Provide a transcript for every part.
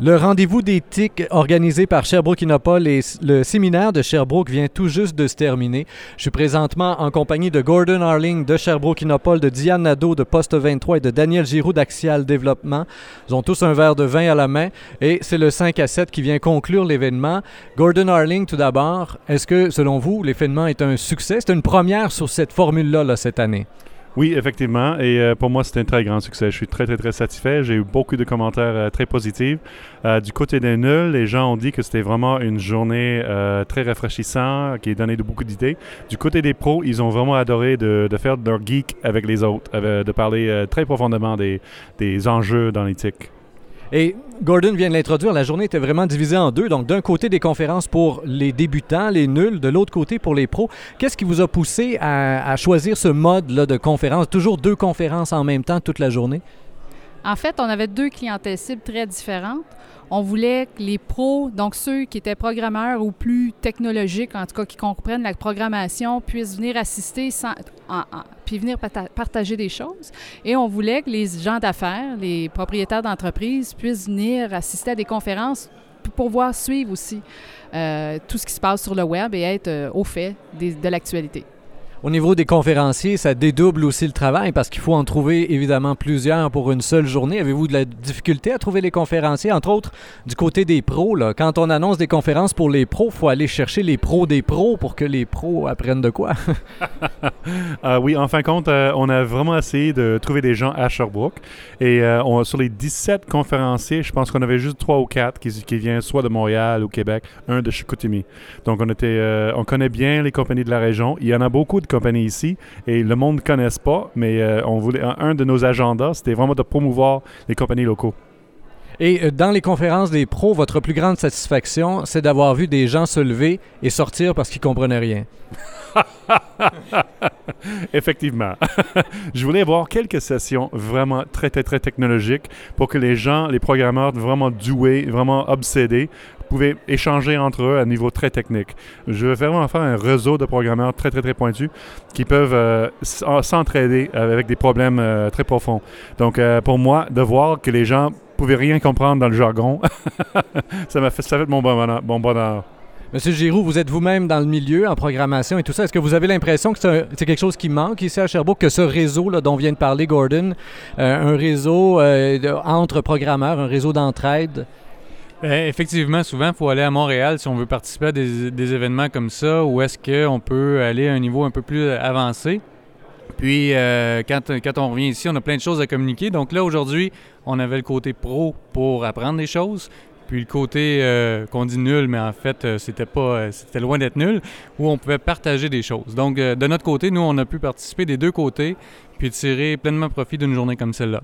Le rendez-vous d'éthique organisé par Sherbrooke Innopol et le séminaire de Sherbrooke vient tout juste de se terminer. Je suis présentement en compagnie de Gordon Harling de Sherbrooke Innopol, de Diane Nadeau de Poste 23 et de Daniel Giroux d'Axial Développement. Ils ont tous un verre de vin à la main et c'est le 5 à 7 qui vient conclure l'événement. Gordon Harling, tout d'abord, est-ce que selon vous, l'événement est un succès? C'est une première sur cette formule-là là, cette année. Oui, effectivement. Et euh, pour moi, c'est un très grand succès. Je suis très, très, très satisfait. J'ai eu beaucoup de commentaires euh, très positifs. Euh, du côté des nuls, les gens ont dit que c'était vraiment une journée très rafraîchissante, qui a donné beaucoup d'idées. Du côté des pros, ils ont vraiment adoré de, de faire leur geek avec les autres, de parler très profondément des, des enjeux dans l'éthique. Et Gordon vient de l'introduire, la journée était vraiment divisée en deux. Donc, d'un côté, des conférences pour les débutants, les nuls, de l'autre côté, pour les pros. Qu'est-ce qui vous a poussé à, choisir ce mode-là de conférence? Toujours deux conférences en même temps toute la journée? En fait, on avait deux clientèles cibles très différentes. On voulait que les pros, donc ceux qui étaient programmeurs ou plus technologiques, en tout cas qui comprennent la programmation, puissent venir assister puis venir partager des choses. Et on voulait que les gens d'affaires, les propriétaires d'entreprises puissent venir assister à des conférences pour pouvoir suivre aussi euh, tout ce qui se passe sur le web et être euh, au fait de l'actualité. Au niveau des conférenciers, ça dédouble aussi le travail parce qu'il faut en trouver évidemment plusieurs pour une seule journée. Avez-vous de la difficulté à trouver les conférenciers? Entre autres, du côté des pros, là, quand on annonce des conférences pour les pros, il faut aller chercher les pros des pros pour que les pros apprennent de quoi? Ah oui, en fin de compte, euh, on a vraiment essayé de trouver des gens à Sherbrooke. Et euh, sur les 17 conférenciers, je pense qu'on avait juste 3 ou 4 qui, qui viennent soit de Montréal ou Québec, un de Chicoutimi. Donc on, était, euh, on connaît bien les compagnies de la région. Il y en a beaucoup de compagnie ici et le monde ne connaisse pas, mais euh, on voulait, un, de nos agendas, c'était vraiment de promouvoir les compagnies locaux. Et euh, dans les conférences des pros, votre plus grande satisfaction, c'est d'avoir vu des gens se lever et sortir parce qu'ils comprenaient rien. Effectivement. je voulais avoir quelques sessions vraiment très, très, très technologiques pour que les gens, les programmeurs vraiment doués, vraiment obsédés, pouvaient échanger entre eux à un niveau très technique. Je veux vraiment faire un réseau de programmeurs très, très, très pointus qui peuvent euh, s'entraider avec des problèmes euh, très profonds. Donc, euh, pour moi, de voir que les gens pouvaient rien comprendre dans le jargon, ça m'a fait, ça fait mon bonheur. Bon bonheur. Monsieur Giroux, vous êtes vous-même dans le milieu, en programmation et tout ça. Est-ce que vous avez l'impression que c'est quelque chose qui manque ici à Sherbrooke, que ce réseau là, dont vient de parler Gordon, un réseau entre programmeurs, un réseau d'entraide, effectivement, souvent, il faut aller à Montréal si on veut participer à des, événements comme ça, ou est-ce qu'on peut aller à un niveau un peu plus avancé. Puis, euh, quand, quand, on revient ici, on a plein de choses à communiquer. Donc là, aujourd'hui, on avait le côté pro pour apprendre des choses. Puis le côté euh, qu'on dit nul, mais en fait, euh, c'était pas, c'était loin d'être nul, où on pouvait partager des choses. Donc, de notre côté, nous, on a pu participer des deux côtés, puis tirer pleinement profit d'une journée comme celle-là.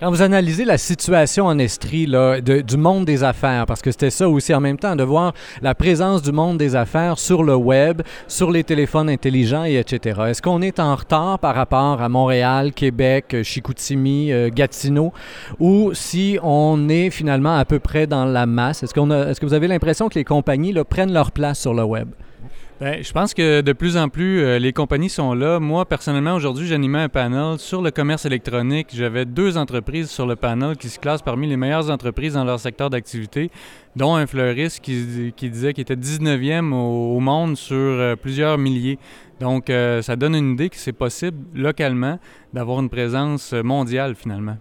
Quand vous analysez la situation en Estrie là, du monde des affaires, parce que c'était ça aussi en même temps, de voir la présence du monde des affaires sur le web, sur les téléphones intelligents et etc. Est-ce qu'on est en retard par rapport à Montréal, Québec, Chicoutimi, euh, Gatineau, ou si on est finalement à peu près dans la masse? Est-ce, que vous avez l'impression que les compagnies prennent leur place sur le web? Bien, je pense que de plus en plus, euh, les compagnies sont là. Moi, personnellement, aujourd'hui, j'animais un panel sur le commerce électronique. J'avais deux entreprises sur le panel qui se classent parmi les meilleures entreprises dans leur secteur d'activité, dont un fleuriste qui, disait qu'il était 19e au, monde sur euh, plusieurs milliers. Donc, euh, ça donne une idée que c'est possible localement d'avoir une présence mondiale finalement.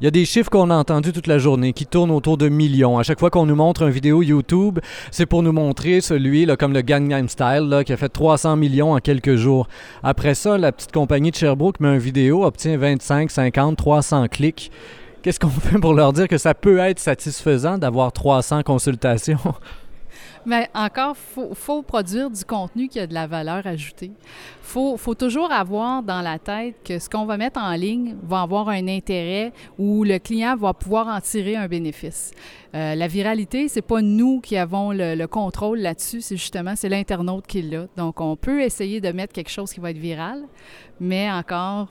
Il y a des chiffres qu'on a entendus toute la journée qui tournent autour de millions. À chaque fois qu'on nous montre une vidéo YouTube, c'est pour nous montrer celui là, comme le Gangnam Style qui a fait 300 millions en quelques jours. Après ça, la petite compagnie de Sherbrooke met une vidéo, obtient 25, 50, 300 clics. Qu'est-ce qu'on fait pour leur dire que ça peut être satisfaisant d'avoir 300 consultations? Mais encore, il faut, produire du contenu qui a de la valeur ajoutée. Il faut, toujours avoir dans la tête que ce qu'on va mettre en ligne va avoir un intérêt où le client va pouvoir en tirer un bénéfice. Euh, la viralité, c'est pas nous qui avons le, contrôle là-dessus, c'est justement c'est l'internaute qui l'a. Donc, on peut essayer de mettre quelque chose qui va être viral, mais encore,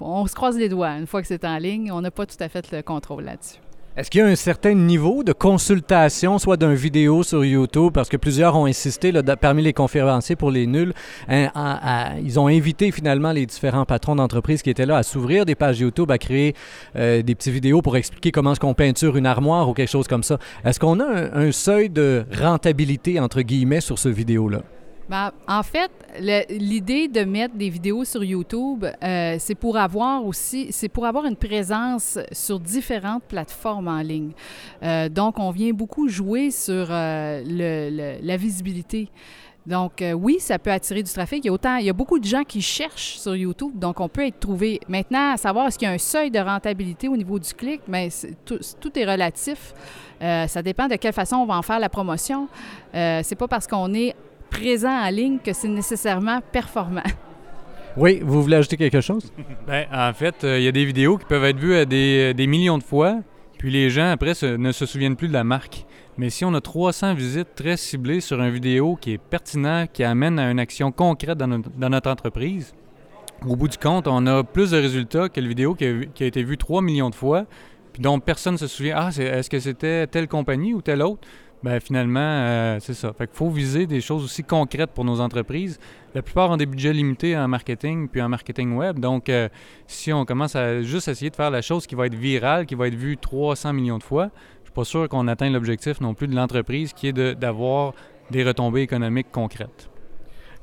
on se croise les doigts. Une fois que c'est en ligne, on n'a pas tout à fait le contrôle là-dessus. Est-ce qu'il y a un certain niveau de consultation, soit d'un vidéo sur YouTube, parce que plusieurs ont insisté, là, parmi les conférenciers pour les nuls, hein, ils ont invité finalement les différents patrons d'entreprise qui étaient là à s'ouvrir des pages YouTube, à créer euh, des petites vidéos pour expliquer comment est-ce qu'on peinture une armoire ou quelque chose comme ça. Est-ce qu'on a un seuil de rentabilité, entre guillemets, sur ce vidéo-là? Ben, en fait, l'idée de mettre des vidéos sur YouTube, euh, c'est pour avoir aussi, c'est pour avoir une présence sur différentes plateformes en ligne. Euh, donc, on vient beaucoup jouer sur euh, la visibilité. Donc, oui, ça peut attirer du trafic. Il y, a autant, il y a beaucoup de gens qui cherchent sur YouTube, donc on peut être trouvé. Maintenant, à savoir, est-ce qu'il y a un seuil de rentabilité au niveau du clic? Mais tout, est relatif. ça dépend de quelle façon on va en faire la promotion. c'est pas parce qu'on est présent en ligne que c'est nécessairement performant. Oui, vous voulez ajouter quelque chose? Bien, en fait, euh, il y a des vidéos qui peuvent être vues à des, millions de fois, puis les gens, après, ne se souviennent plus de la marque. Mais si on a 300 visites très ciblées sur une vidéo qui est pertinente, qui amène à une action concrète dans notre, entreprise, au bout du compte, on a plus de résultats que la vidéo qui a, qui a été vue 3 millions de fois, puis dont personne ne se souvient. Ah, est-ce que c'était telle compagnie ou telle autre? Bien, finalement, euh, c'est ça. Fait faut viser des choses aussi concrètes pour nos entreprises. La plupart ont des budgets limités en marketing puis en marketing web. Donc, euh, si on commence à juste essayer de faire la chose qui va être virale, qui va être vue 300 millions de fois, je suis pas sûr qu'on atteigne l'objectif non plus de l'entreprise qui est d'avoir des retombées économiques concrètes.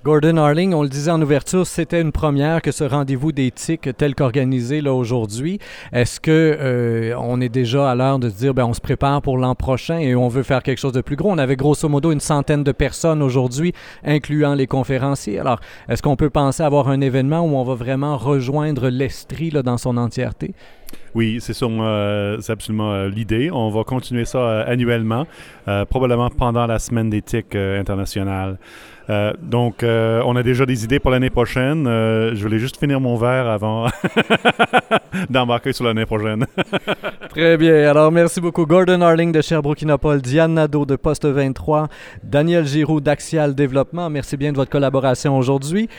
Gordon Harling, on le disait en ouverture, c'était une première que ce rendez-vous d'éthique tel qu'organisé là aujourd'hui. Est-ce que euh, on est déjà à l'heure de dire ben on se prépare pour l'an prochain et on veut faire quelque chose de plus gros? On avait grosso modo une centaine de personnes aujourd'hui, incluant les conférenciers. Alors, est-ce qu'on peut penser avoir un événement où on va vraiment rejoindre l'Estrie dans son entièreté? Oui, c'est euh, absolument euh, l'idée. On va continuer ça euh, annuellement, probablement pendant la semaine d'éthique internationale. donc, on a déjà des idées pour l'année prochaine. je voulais juste finir mon verre avant d'embarquer sur l'année prochaine. Très bien. Alors, merci beaucoup. Gordon Harling de Sherbrooke Diane Nadeau de Poste 23, Daniel Giroux d'Axial Développement. Merci bien de votre collaboration aujourd'hui.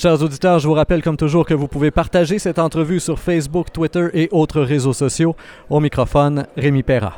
Chers auditeurs, je vous rappelle comme toujours que vous pouvez partager cette entrevue sur Facebook, Twitter et autres réseaux sociaux. Au microphone, Rémi Perra.